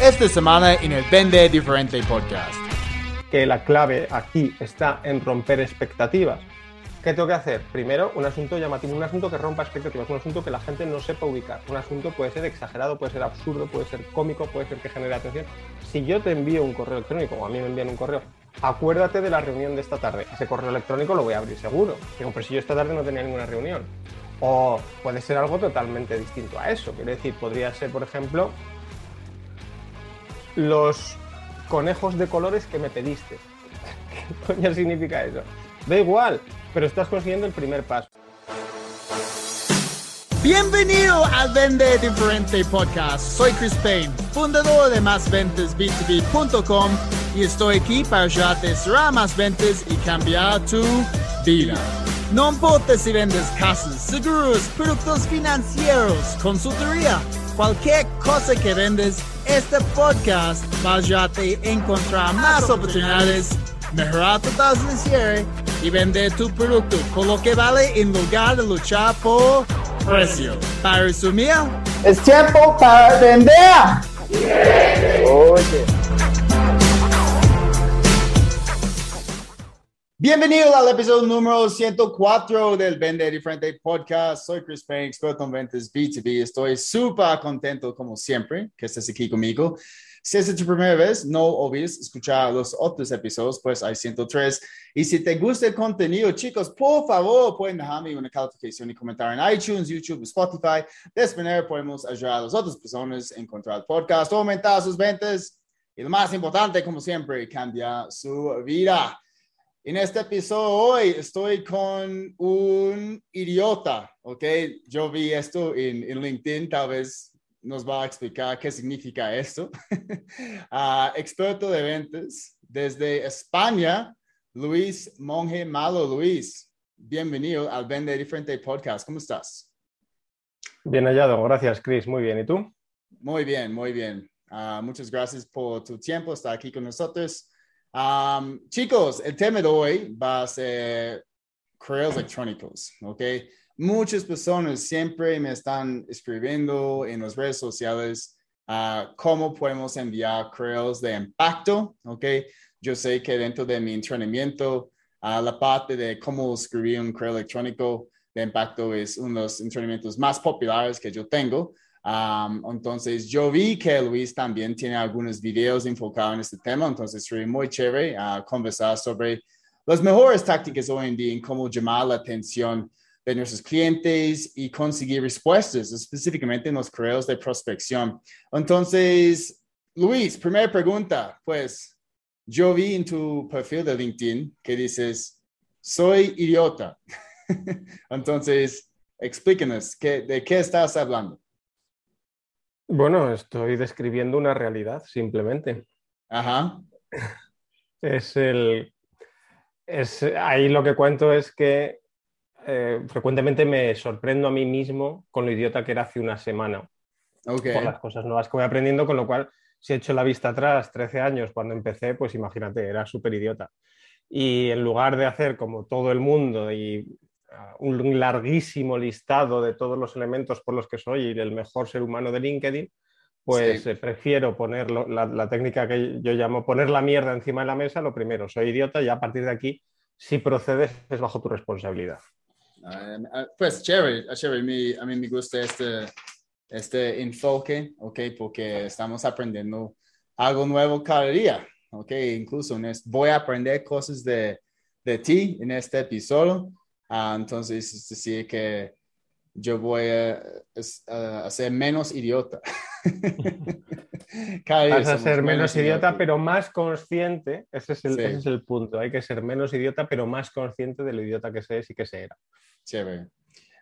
esta semana en el Vende Diferente Podcast. Que la clave aquí está en romper expectativas. ¿Qué tengo que hacer? Primero, un asunto llamativo, un asunto que rompa expectativas, un asunto que la gente no sepa ubicar. Un asunto puede ser exagerado, puede ser absurdo, puede ser cómico, puede ser que genere atención. Si yo te envío un correo electrónico o a mí me envían un correo, acuérdate de la reunión de esta tarde. Ese correo electrónico lo voy a abrir seguro. Digo, pero si yo esta tarde no tenía ninguna reunión. O puede ser algo totalmente distinto a eso. Quiero decir, podría ser, por ejemplo, los conejos de colores que me pediste. ¿Qué coño significa eso? Da igual, pero estás consiguiendo el primer paso. Bienvenido al Vende Diferente Podcast. Soy Chris Payne, fundador de másventasb2b.com y estoy aquí para ayudarte a cerrar más ventas y cambiar tu vida. No importa si vendes casas, seguros, productos financieros, consultoría, cualquier cosa que vendes, este podcast va a ayudarte a encontrar más oportunidades, mejorar tu tasa de cierre y vender tu producto con lo que vale en lugar de luchar por precio. Para resumir, es tiempo para vender. Oye. Bienvenido al episodio número 104 del Vende Diferente Podcast. Soy Chris Payne, experto en ventas B2B. Estoy súper contento, como siempre, que estés aquí conmigo. Si es tu primera vez, no olvides escuchar los otros episodios, pues hay 103. Y si te gusta el contenido, chicos, por favor, pueden dejarme una calificación y comentar en iTunes, YouTube, Spotify. De esta manera podemos ayudar a las otras personas a encontrar el podcast, aumentar sus ventas y lo más importante, como siempre, cambiar su vida. En este episodio hoy estoy con un idiota, ¿ok? Yo vi esto en, en LinkedIn, tal vez nos va a explicar qué significa esto. uh, experto de ventas desde España, Luis Monje Malo. Luis, bienvenido al Vende Diferente Podcast. ¿Cómo estás? Bien hallado, gracias Chris. Muy bien, ¿y tú? Muy bien, muy bien. Uh, muchas gracias por tu tiempo, estar aquí con nosotros. Um, chicos, el tema de hoy va a ser correos electrónicos, ¿ok? Muchas personas siempre me están escribiendo en las redes sociales uh, cómo podemos enviar correos de impacto, ¿ok? Yo sé que dentro de mi entrenamiento, uh, la parte de cómo escribir un correo electrónico de impacto es uno de los entrenamientos más populares que yo tengo. Um, entonces, yo vi que Luis también tiene algunos videos enfocados en este tema, entonces sería muy chévere uh, conversar sobre las mejores tácticas hoy en día en cómo llamar la atención de nuestros clientes y conseguir respuestas, específicamente en los correos de prospección. Entonces, Luis, primera pregunta, pues yo vi en tu perfil de LinkedIn que dices, soy idiota. Entonces, explícanos, ¿qué, ¿de qué estás hablando? Bueno, estoy describiendo una realidad, simplemente. Ajá. Es el. Es, ahí lo que cuento es que eh, frecuentemente me sorprendo a mí mismo con lo idiota que era hace una semana. Okay. Por las cosas nuevas que voy aprendiendo, con lo cual, si he hecho la vista atrás 13 años cuando empecé, pues imagínate, era súper idiota. Y en lugar de hacer como todo el mundo y un larguísimo listado de todos los elementos por los que soy el mejor ser humano de LinkedIn, pues sí. eh, prefiero poner lo, la, la, técnica que yo llamo poner la mierda encima de la mesa, lo primero, soy idiota y a partir de aquí, si procedes, es bajo tu responsabilidad. Uh, pues chévere, chévere. Mi, a mí me gusta este, este enfoque, ¿ok? Porque estamos aprendiendo algo nuevo cada día, ¿ok? Incluso voy a aprender cosas de, de ti en este episodio. Uh, entonces, es decir, que yo voy a, a, a ser menos idiota. Vas a ser menos idiota, idiota, pero más consciente. Ese es, el, sí. ese es, el, punto. Hay que ser menos idiota, pero más consciente de lo idiota que se es y que se era. Chévere.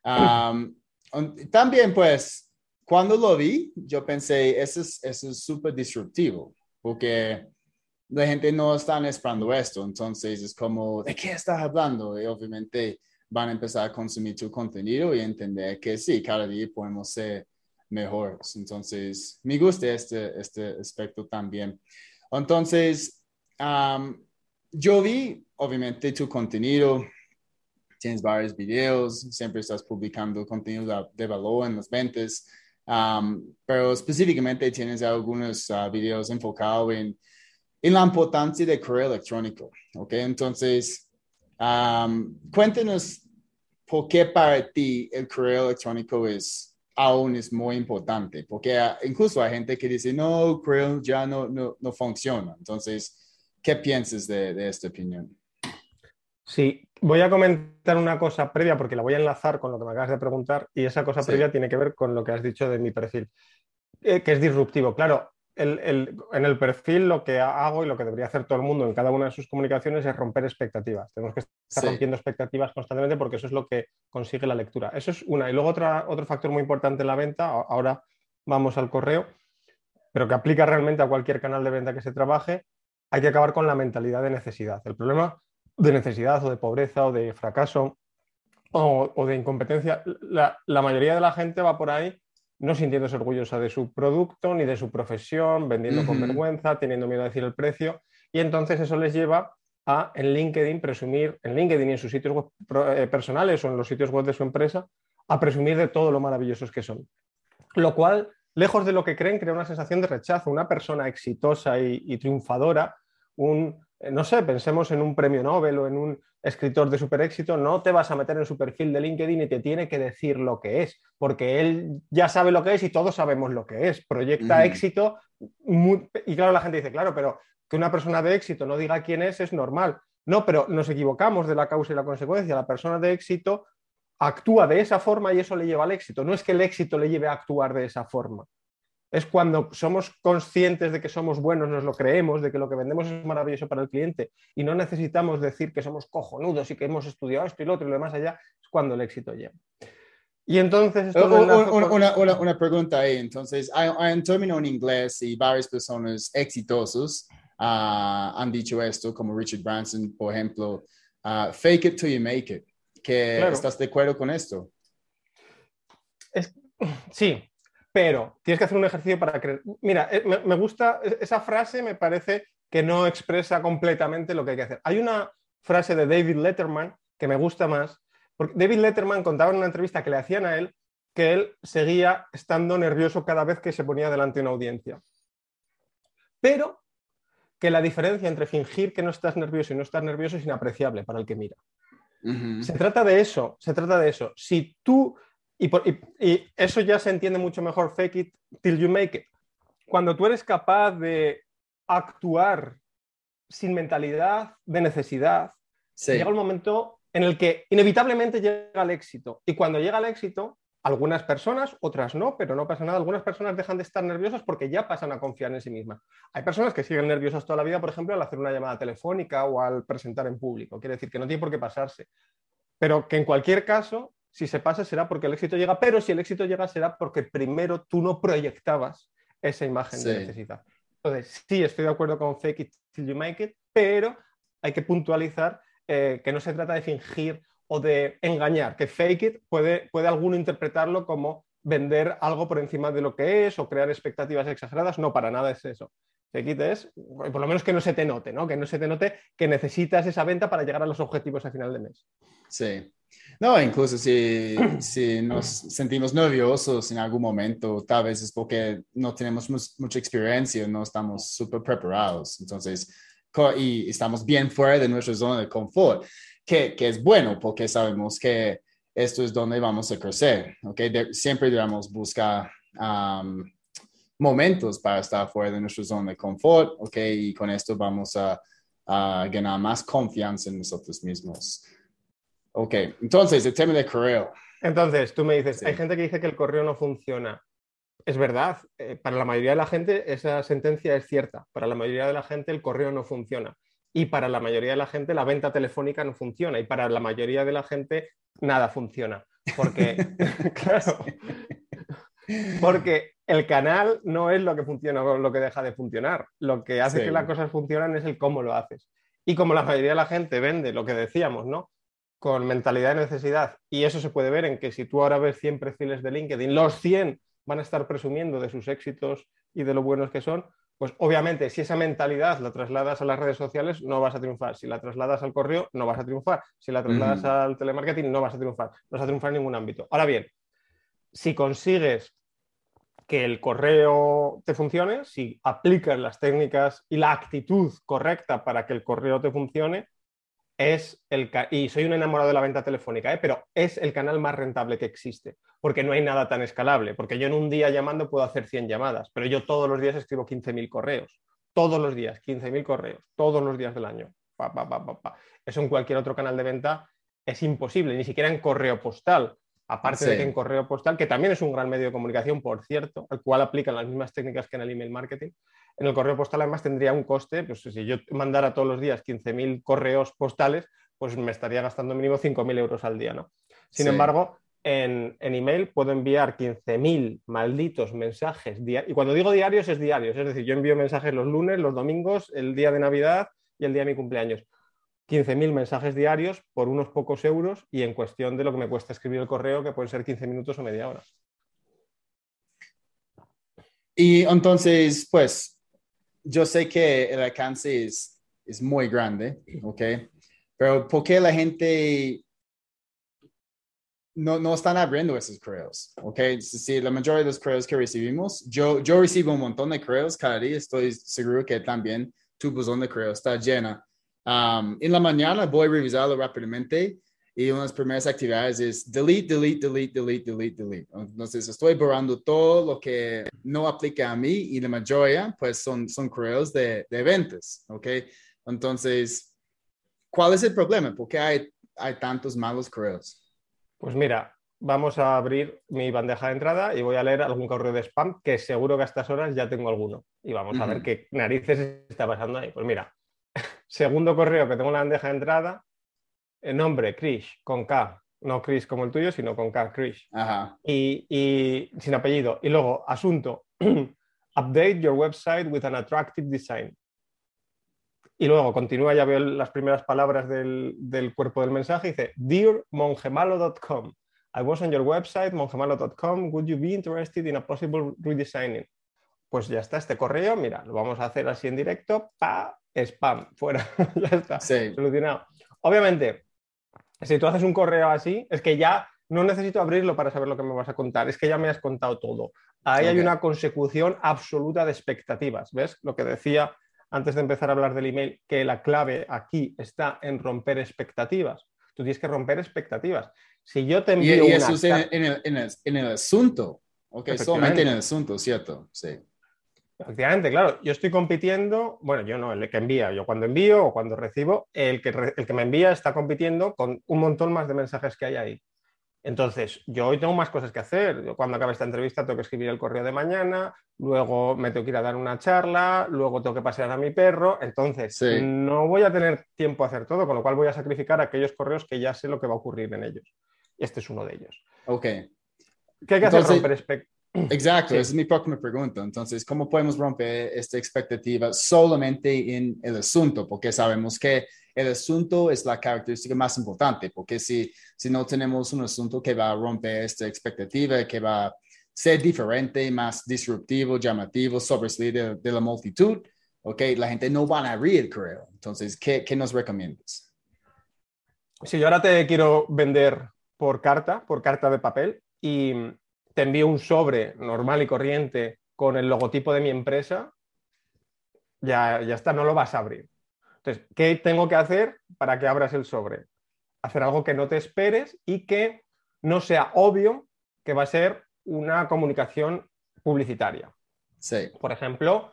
Um, también, pues, cuando lo vi, yo pensé, eso es súper es disruptivo, porque la gente no está esperando esto. Entonces, es como, ¿de qué estás hablando? Y obviamente van a empezar a consumir tu contenido y entender que sí, cada día podemos ser mejores. Entonces, me gusta este, este aspecto también. Entonces, um, yo vi, obviamente, tu contenido, tienes varios videos, siempre estás publicando contenido de, valor en las ventas. Um, pero específicamente tienes algunos uh, videos enfocados en, en, la importancia de correo electrónico. ¿ok? Entonces, um, cuéntenos por qué para ti el correo electrónico es aún es muy importante, porque incluso hay gente que dice, no, correo ya no, no, no funciona. Entonces, ¿qué piensas de, de esta opinión? Sí, voy a comentar una cosa previa porque la voy a enlazar con lo que me acabas de preguntar y esa cosa previa tiene que ver con lo que has dicho de mi perfil, eh, que es disruptivo. Claro, en el perfil lo que hago y lo que debería hacer todo el mundo en cada una de sus comunicaciones es romper expectativas. Tenemos que estar rompiendo expectativas constantemente porque eso es lo que consigue la lectura. Eso es una. Y luego otra, otro factor muy importante en la venta, ahora vamos al correo, pero que aplica realmente a cualquier canal de venta que se trabaje, hay que acabar con la mentalidad de necesidad. El problema de necesidad o de pobreza o de fracaso o, de incompetencia, la, mayoría de la gente va por ahí no sintiéndose orgullosa de su producto ni de su profesión, vendiendo con vergüenza, teniendo miedo a decir el precio. Y entonces eso les lleva a en LinkedIn presumir, en LinkedIn y en sus sitios web eh, personales o en los sitios web de su empresa, a presumir de todo lo maravillosos que son. Lo cual, lejos de lo que creen, crea una sensación de rechazo. Una persona exitosa y triunfadora, un no sé, pensemos en un premio Nobel o en un escritor de super éxito, no te vas a meter en su perfil de LinkedIn y te tiene que decir lo que es, porque él ya sabe lo que es y todos sabemos lo que es. Proyecta éxito y claro, la gente dice, claro, pero que una persona de éxito no diga quién es es normal. No, pero nos equivocamos de la causa y la consecuencia. La persona de éxito actúa de esa forma y eso le lleva al éxito. No es que el éxito le lleve a actuar de esa forma es cuando somos conscientes de que somos buenos, nos lo creemos, de que lo que vendemos es maravilloso para el cliente y no necesitamos decir que somos cojonudos y que hemos estudiado esto y lo otro y lo demás allá, es cuando el éxito llega. Y entonces... una, pregunta ahí, entonces, hay, un término en inglés y varias personas exitosos ah, han dicho esto, como Richard Branson, por ejemplo, ah, fake it till you make it. ¿Que ¿Estás de acuerdo con esto? sí, pero tienes que hacer un ejercicio para creer. Mira, eh, me, gusta, e, esa frase me parece que no expresa completamente lo que hay que hacer. Hay una frase de David Letterman que me gusta más, porque David Letterman contaba en una entrevista que le hacían a él que él seguía estando nervioso cada vez que se ponía delante de una audiencia. Pero que la diferencia entre fingir que no estás nervioso y no estás nervioso es inapreciable para el que mira. Se trata de eso, se trata de eso. Si tú y, eso ya se entiende mucho mejor, fake it till you make it. Cuando tú eres capaz de actuar sin mentalidad de necesidad, llega el momento en el que inevitablemente llega el éxito. Y cuando llega el éxito, algunas personas, otras no, pero no pasa nada. Algunas personas dejan de estar nerviosas porque ya pasan a confiar en sí mismas. Hay personas que siguen nerviosas toda la vida, por ejemplo, al hacer una llamada telefónica o al presentar en público. Quiere decir que no tiene por qué pasarse. Pero que en cualquier caso, si se pasa será porque el éxito llega, pero si el éxito llega será porque primero tú no proyectabas esa imagen de necesidad. Entonces, sí, estoy de acuerdo con fake it till you make it, pero hay que puntualizar eh, que no se trata de fingir o de engañar, que fake it puede, puede alguno interpretarlo como vender algo por encima de lo que es o crear expectativas exageradas. No, para nada es eso. Fake it es, por lo menos que no se te note, ¿no? Que no se te note que necesitas esa venta para llegar a los objetivos a final de mes. Sí, no, incluso si, si nos sentimos nerviosos en algún momento, tal vez es porque no tenemos mucha experiencia, no estamos súper preparados. Entonces, y estamos bien fuera de nuestra zona de confort, que, que es bueno porque sabemos que esto es donde vamos a crecer. ¿okay? siempre debemos buscar momentos para estar fuera de nuestra zona de confort, ¿ok? Y con esto vamos a, a ganar más confianza en nosotros mismos. Ok, entonces el tema de correo. Entonces, tú me dices, hay gente que dice que el correo no funciona. Es verdad, eh, para la mayoría de la gente esa sentencia es cierta. Para la mayoría de la gente el correo no funciona. Y para la mayoría de la gente la venta telefónica no funciona. Y para la mayoría de la gente nada funciona. Porque, claro, porque el canal no es lo que funciona o lo que deja de funcionar. Lo que hace que las cosas funcionen es el cómo lo haces. Y como la mayoría de la gente vende lo que decíamos, ¿no? con mentalidad de necesidad, y eso se puede ver en que si tú ahora ves 100 perfiles de LinkedIn, los 100 van a estar presumiendo de sus éxitos y de lo buenos que son, pues obviamente si esa mentalidad la trasladas a las redes sociales no vas a triunfar, si la trasladas al correo no vas a triunfar, si la trasladas al telemarketing no vas a triunfar, no vas a triunfar en ningún ámbito. Ahora bien, si consigues que el correo te funcione, si aplicas las técnicas y la actitud correcta para que el correo te funcione, es el y soy un enamorado de la venta telefónica, ¿eh? pero es el canal más rentable que existe, porque no hay nada tan escalable, porque yo en un día llamando puedo hacer 100 llamadas, pero yo todos los días escribo 15.000 correos, todos los días, 15.000 correos, todos los días del año. Eso en cualquier otro canal de venta es imposible, ni siquiera en correo postal. Aparte de que en correo postal, que también es un gran medio de comunicación, por cierto, al cual aplican las mismas técnicas que en el email marketing, en el correo postal además tendría un coste, pues si yo mandara todos los días 15.000 correos postales, pues me estaría gastando mínimo 5.000 euros al día, ¿no? Sin embargo, en, en, email puedo enviar 15.000 malditos mensajes diarios. Y cuando digo diarios es diarios, es decir, yo envío mensajes los lunes, los domingos, el día de Navidad y el día de mi cumpleaños. 15.000 mensajes diarios por unos pocos euros y en cuestión de lo que me cuesta escribir el correo, que pueden ser 15 minutos o media hora. Y entonces, pues, yo sé que el alcance es, es muy grande, ¿ok? Pero ¿por qué la gente no, no están abriendo esos correos? ¿Ok? Si la mayoría de los correos que recibimos, yo, yo recibo un montón de correos cada día, estoy seguro que también tu buzón de correo está llena Um, en la mañana voy a revisarlo rápidamente y una de las primeras actividades es delete, delete, delete, delete, delete, delete. Entonces estoy borrando todo lo que no aplica a mí y la mayoría pues son, son correos de, de ventas, ¿ok? Entonces, ¿cuál es el problema? ¿Por qué hay, hay tantos malos correos? Pues mira, vamos a abrir mi bandeja de entrada y voy a leer algún correo de spam que seguro que a estas horas ya tengo alguno. Y vamos a ver qué narices está pasando ahí. Pues mira, Segundo correo que tengo en la bandeja de entrada, el nombre Krish, con K. No Chris como el tuyo, sino con K, Krish. Y, sin apellido. Y luego, asunto, update your website with an attractive design. Y luego continúa, ya veo las primeras palabras del, del cuerpo del mensaje, dice, Dear mongemalo.com, I was on your website, mongemalo.com, would you be interested in a possible redesigning? Pues ya está este correo, mira, lo vamos a hacer así en directo, pa, spam, fuera, ya está, solucionado. Obviamente, si tú haces un correo así, es que ya no necesito abrirlo para saber lo que me vas a contar, es que ya me has contado todo. Ahí hay una consecución absoluta de expectativas, ¿ves? Lo que decía antes de empezar a hablar del email, que la clave aquí está en romper expectativas. Tú tienes que romper expectativas. Si yo te envío y, eso es en, el, en, el, asunto, ok, solamente en el asunto, ¿cierto? Sí. Efectivamente, claro, yo estoy compitiendo, bueno, yo no, el que envía, yo cuando envío o cuando recibo, el que, el que me envía está compitiendo con un montón más de mensajes que hay ahí. Entonces, yo hoy tengo más cosas que hacer. Yo cuando acabe esta entrevista tengo que escribir el correo de mañana, luego me tengo que ir a dar una charla, luego tengo que pasear a mi perro. Entonces, no voy a tener tiempo a hacer todo, con lo cual voy a sacrificar aquellos correos que ya sé lo que va a ocurrir en ellos. Este es uno de ellos. Ok. ¿Qué hay que hacer? Romper, Exacto, esa es mi próxima pregunta. Entonces, ¿cómo podemos romper esta expectativa solamente en el asunto? Porque sabemos que el asunto es la característica más importante, porque si, si no tenemos un asunto que va a romper esta expectativa, que va a ser diferente, más disruptivo, llamativo, sobresaliente de, la multitud, ok, la gente no va a abrir creo. Entonces, ¿qué, ¿qué nos recomiendas? Si yo ahora te quiero vender por carta, por carta de papel, y te envío un sobre normal y corriente con el logotipo de mi empresa, ya, ya está, no lo vas a abrir. Entonces, ¿qué tengo que hacer para que abras el sobre? Hacer algo que no te esperes y que no sea obvio que va a ser una comunicación publicitaria. Sí. Por ejemplo,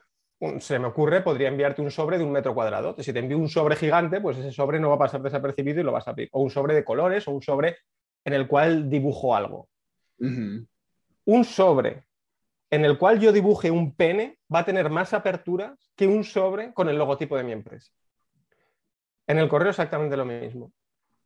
se me ocurre, podría enviarte un sobre de un metro cuadrado. Si te envío un sobre gigante, pues ese sobre no va a pasar desapercibido y lo vas a abrir. O un sobre de colores o un sobre en el cual dibujo algo un sobre en el cual yo dibuje un pene va a tener más aperturas que un sobre con el logotipo de mi empresa. En el correo exactamente lo mismo.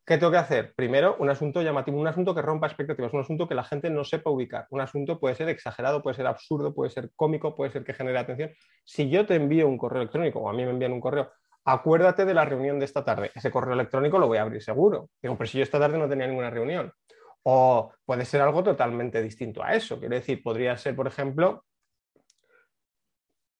¿Qué tengo que hacer? Primero, un asunto llamativo, un asunto que rompa expectativas, un asunto que la gente no sepa ubicar. Un asunto puede ser exagerado, puede ser absurdo, puede ser cómico, puede ser que genere atención. Si yo te envío un correo electrónico o a mí me envían un correo, acuérdate de la reunión de esta tarde. Ese correo electrónico lo voy a abrir seguro. Digo, pero si yo esta tarde no tenía ninguna reunión. O puede ser algo totalmente distinto a eso. Quiero decir, podría ser, por ejemplo,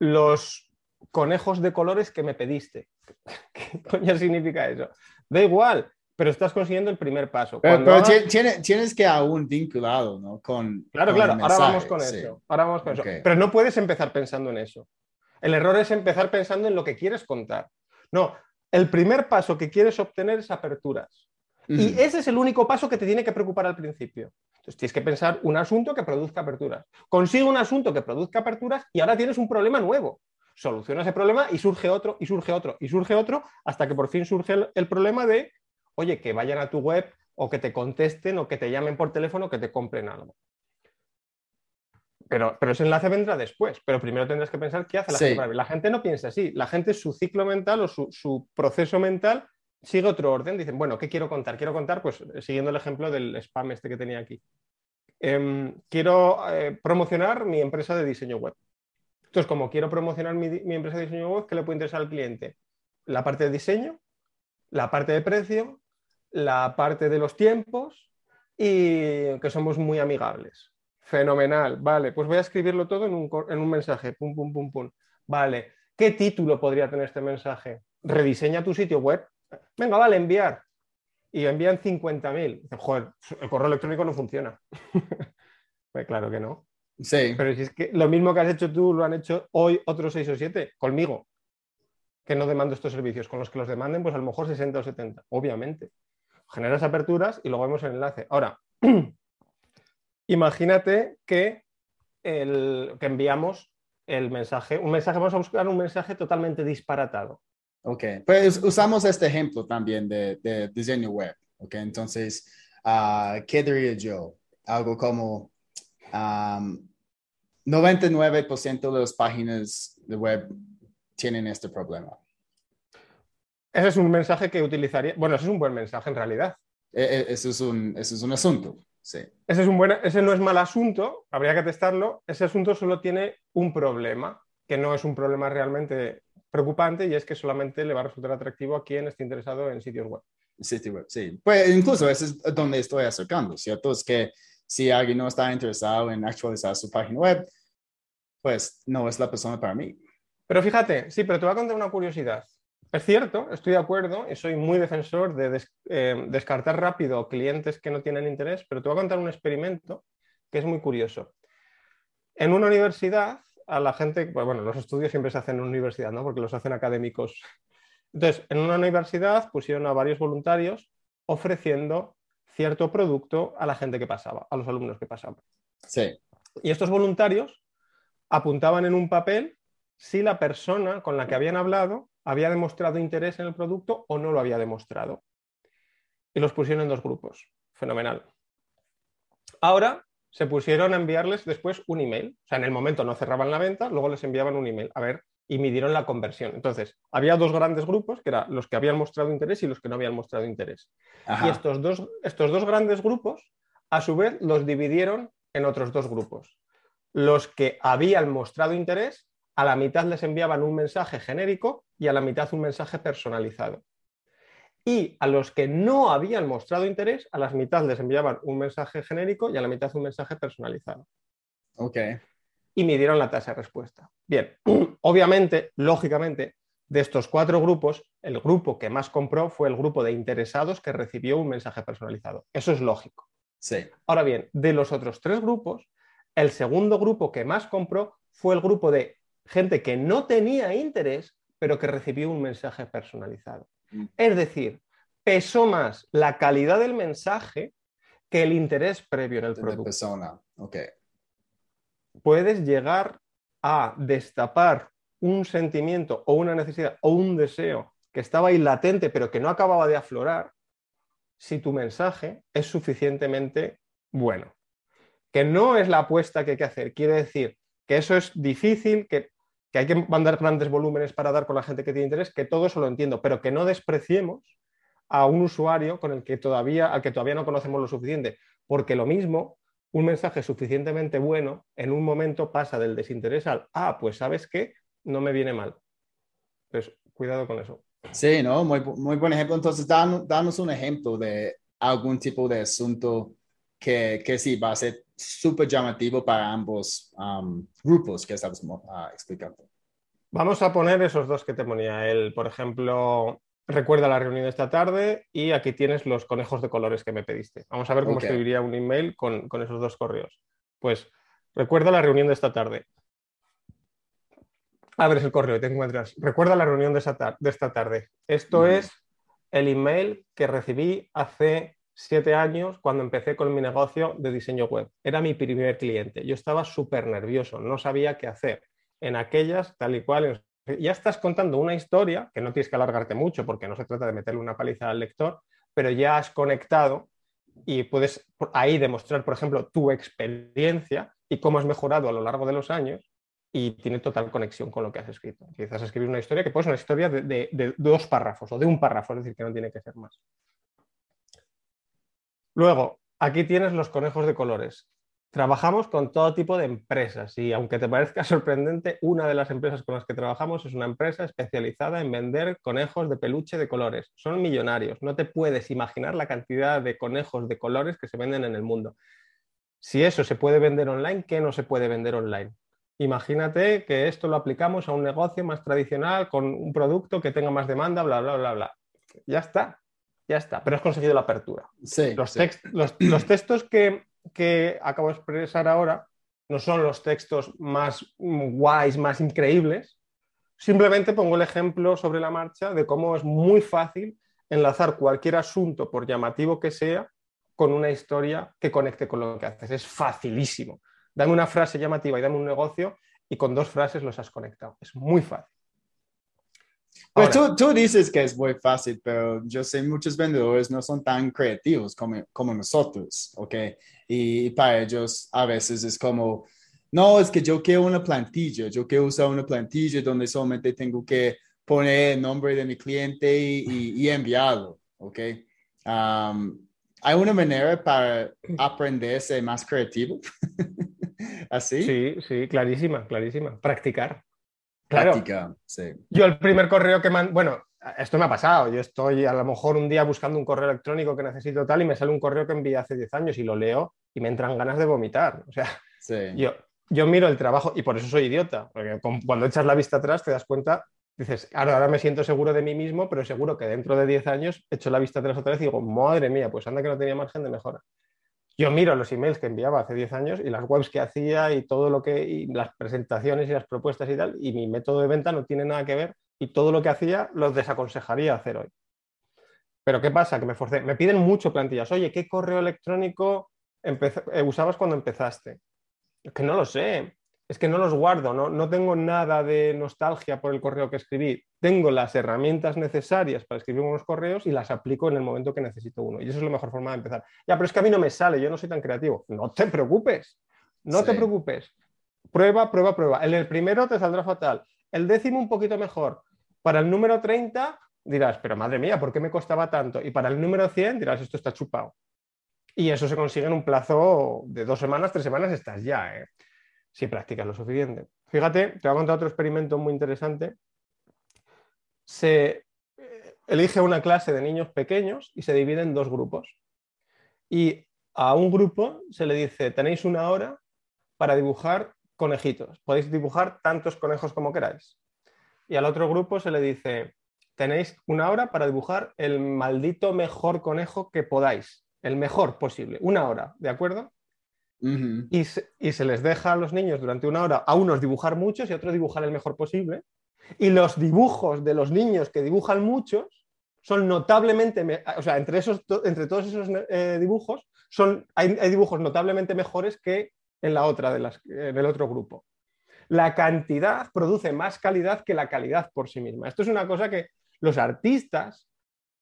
los conejos de colores que me pediste. ¿Qué coño significa eso? Da igual. pero estás consiguiendo el primer paso. Pero, hagas- tienes que aún vinculado, ¿no? Con, Claro, con claro, el ahora vamos con sí. eso. Ahora vamos con eso. Pero no puedes empezar pensando en eso. El error es empezar pensando en lo que quieres contar. No, el primer paso que quieres obtener es aperturas. Y ese es el único paso que te tiene que preocupar al principio. Entonces tienes que pensar un asunto que produzca aperturas. Consigue un asunto que produzca aperturas y ahora tienes un problema nuevo. Soluciona ese problema y surge otro, y surge otro, y surge otro, hasta que por fin surge el, el problema de, oye, que vayan a tu web o que te contesten o que te llamen por teléfono o que te compren algo. Pero, pero ese enlace vendrá después. Pero primero tendrás que pensar qué hace la Sí. gente. para. La gente no piensa así. La gente, su ciclo mental o su, su proceso mental sigue otro orden. Dicen, bueno, ¿qué quiero contar? Quiero contar, pues eh, siguiendo el ejemplo del spam este que tenía aquí. Em, quiero eh, promocionar mi empresa de diseño web. Entonces, como quiero promocionar mi, empresa de diseño web, ¿qué le puede interesar al cliente? La parte de diseño, la parte de precio, la parte de los tiempos y que somos muy amigables. Fenomenal, vale, pues voy a escribirlo todo en un, en un mensaje, pum, pum, pum, pum. Vale, ¿qué título podría tener este mensaje? Rediseña tu sitio web. Venga, vale, enviar. Y envían 50.000. Dice, Joder, el correo electrónico no funciona. pues claro que no. Sí, Pero si es que lo mismo que has hecho tú lo han hecho hoy otros 6 o 7 conmigo, que no demando estos servicios. Con los que los demanden, pues a lo mejor 60 o 70, obviamente. Generas aperturas y luego vemos el enlace. Ahora, imagínate que, el, que enviamos el mensaje, un mensaje, vamos a buscar un mensaje totalmente disparatado. Ok. Pues usamos este ejemplo también de, de diseño web, ok. Entonces, ah, ¿qué diría yo? Algo como am, 99% de las páginas de web tienen este problema. Ese es un mensaje que utilizaría, bueno, ese es un buen mensaje en realidad. E- e- Eso es un, eso es un asunto, sí. Ese, es un buen, ese no es mal asunto, habría que testarlo. Ese asunto solo tiene un problema, que no es un problema realmente preocupante y es que solamente le va a resultar atractivo a quien esté interesado en sitios web. Sitio web, sí. Pues incluso eso es donde estoy acercando, ¿cierto? Es que si alguien no está interesado en actualizar su página web, pues no es la persona para mí. Pero fíjate, sí, pero te voy a contar una curiosidad. Es cierto, estoy de acuerdo y soy muy defensor de des- eh, descartar rápido clientes que no tienen interés, pero te voy a contar un experimento que es muy curioso. En una universidad, a la gente, pues bueno, los estudios siempre se hacen en una universidad, ¿no? Porque los hacen académicos. Entonces, en una universidad pusieron a varios voluntarios ofreciendo cierto producto a la gente que pasaba, a los alumnos que pasaban. Sí, Y estos voluntarios apuntaban en un papel si la persona con la que habían hablado había demostrado interés en el producto o no lo había demostrado. Y los pusieron en dos grupos. Fenomenal. Ahora se pusieron a enviarles después un email. O sea, en el momento no cerraban la venta, luego les enviaban un email. A ver, y midieron la conversión. Entonces, había dos grandes grupos, que eran los que habían mostrado interés y los que no habían mostrado interés. Y estos dos, estos dos grandes grupos, a su vez, los dividieron en otros dos grupos. Los que habían mostrado interés, a la mitad les enviaban un mensaje genérico y a la mitad un mensaje personalizado. Y a los que no habían mostrado interés, a las mitad les enviaban un mensaje genérico y a la mitad un mensaje personalizado ok, y midieron la tasa de respuesta. Bien, obviamente, lógicamente, de estos cuatro grupos, el grupo que más compró fue el grupo de interesados que recibió un mensaje personalizado. Eso es lógico. sí, Ahora bien, de los otros tres grupos, el segundo grupo que más compró fue el grupo de gente que no tenía interés, pero que recibió un mensaje personalizado. Mm. Es decir, pesó más la calidad del mensaje que el interés previo en el de producto persona, ok, puedes llegar a destapar un sentimiento o una necesidad o un deseo que estaba ahí latente pero que no acababa de aflorar si tu mensaje es suficientemente bueno. Que no es la apuesta que hay que hacer. Quiere decir que eso es difícil, que, que hay que mandar grandes volúmenes para dar con la gente que tiene interés, que todo eso lo entiendo, pero que no despreciemos a un usuario con el que todavía, al que todavía no conocemos lo suficiente, porque lo mismo un mensaje suficientemente bueno en un momento pasa del desinterés al, ah, pues sabes qué, no me viene mal. Pues cuidado con eso. Sí, ¿no? Muy, bu- muy buen ejemplo. Entonces, dan- danos un ejemplo de algún tipo de asunto que, que sí va a ser súper llamativo para ambos um, grupos que estamos mo- ah, explicando. Vamos a poner esos dos que te ponía él. Por ejemplo, recuerda la reunión de esta tarde y aquí tienes los conejos de colores que me pediste. Vamos a ver cómo escribiría un email con, con esos dos correos. Pues recuerda la reunión de esta tarde. Abres el correo y te encuentras. Recuerda la reunión de, esa tar- de esta tarde. Esto es el email que recibí hace siete años cuando empecé con mi negocio de diseño web. Era mi primer cliente. Yo estaba súper nervioso, no sabía qué hacer. En aquellas, tal y cual, ya estás contando una historia que no tienes que alargarte mucho porque no se trata de meterle una paliza al lector, pero ya has conectado y puedes ahí demostrar, por ejemplo, tu experiencia y cómo has mejorado a lo largo de los años y tiene total conexión con lo que has escrito. Empiezas a escribir una historia que puede ser una historia de dos párrafos o de un párrafo, es decir, que no tiene que ser más. Luego, aquí tienes los conejos de colores. Trabajamos con todo tipo de empresas y aunque te parezca sorprendente, una de las empresas con las que trabajamos es una empresa especializada en vender conejos de peluche de colores. Son millonarios, no te puedes imaginar la cantidad de conejos de colores que se venden en el mundo. Si eso se puede vender online, ¿qué no se puede vender online? Imagínate que esto lo aplicamos a un negocio más tradicional con un producto que tenga más demanda, bla, bla, bla, bla. Ya está, ya está, pero has conseguido la apertura. Sí, Los, sí. text- los, los textos que, que acabo de expresar ahora no son los textos más guays, más increíbles. Simplemente pongo el ejemplo sobre la marcha de cómo es muy fácil enlazar cualquier asunto, por llamativo que sea, con una historia que conecte con lo que haces. Es facilísimo. Dame una frase llamativa y dame un negocio y con dos frases los has conectado. Es muy fácil. Pues Ahora, tú, tú dices que es muy fácil, pero yo sé muchos vendedores no son tan creativos como, como nosotros, ¿ok? Y para ellos a veces es como, no, es que yo quiero una plantilla, yo quiero usar una plantilla donde solamente tengo que poner el nombre de mi cliente y, y- y enviarlo, ¿ok? Um, ¿Hay una manera para aprender a ser más creativo? ¿Así? sí, sí, clarísima, clarísima. Practicar. Claro. Práctica, sí. Yo el primer correo que man... Bueno, esto me ha pasado. Yo estoy a lo mejor un día buscando un correo electrónico que necesito tal y me sale un correo que envié hace 10 años y lo leo y me entran ganas de vomitar. O sea, Sí. yo, yo miro el trabajo y por eso soy idiota. Porque cuando echas la vista atrás te das cuenta, dices, ahora, ahora me siento seguro de mí mismo, pero seguro que dentro de 10 años echo la vista atrás otra vez y digo, madre mía, pues anda que no tenía margen de mejora. Yo miro los emails que enviaba hace 10 años y las webs que hacía y todo lo que, y las presentaciones y las propuestas y tal, y mi método de venta no tiene nada que ver y todo lo que hacía los desaconsejaría hacer hoy. Pero ¿qué pasa? Que me forcé. Me piden mucho plantillas. Oye, ¿qué correo electrónico eh, usabas cuando empezaste? Que no lo sé. Es que no los guardo. No, no tengo nada de nostalgia por el correo que escribí. Tengo las herramientas necesarias para escribir unos correos y las aplico en el momento que necesito uno. Y eso es la mejor forma de empezar. Ya, pero es que a mí no me sale. Yo no soy tan creativo. No te preocupes. No te preocupes. Prueba, prueba, prueba. En el primero te saldrá fatal. El décimo un poquito mejor. Para el número 30 dirás, pero madre mía, ¿por qué me costaba tanto? Y para el número 100 dirás, esto está chupado. Y eso se consigue en un plazo de dos semanas, tres semanas, estás ya, ¿eh? Si practicas lo suficiente. Fíjate, te voy a contar otro experimento muy interesante. Se eh, elige una clase de niños pequeños y se divide en dos grupos. Y a un grupo se le dice, tenéis una hora para dibujar conejitos. Podéis dibujar tantos conejos como queráis. Y al otro grupo se le dice, tenéis una hora para dibujar el maldito mejor conejo que podáis. El mejor posible. Una hora, ¿de acuerdo? Y se, les deja a los niños durante una hora a unos dibujar muchos y a otros dibujar el mejor posible. Y los dibujos de los niños que dibujan muchos son notablemente, me- o sea, entre, esos, entre todos esos eh, dibujos son, hay, hay dibujos notablemente mejores que en la otra, de en el otro grupo. La cantidad produce más calidad que la calidad por sí misma. Esto es una cosa que los artistas,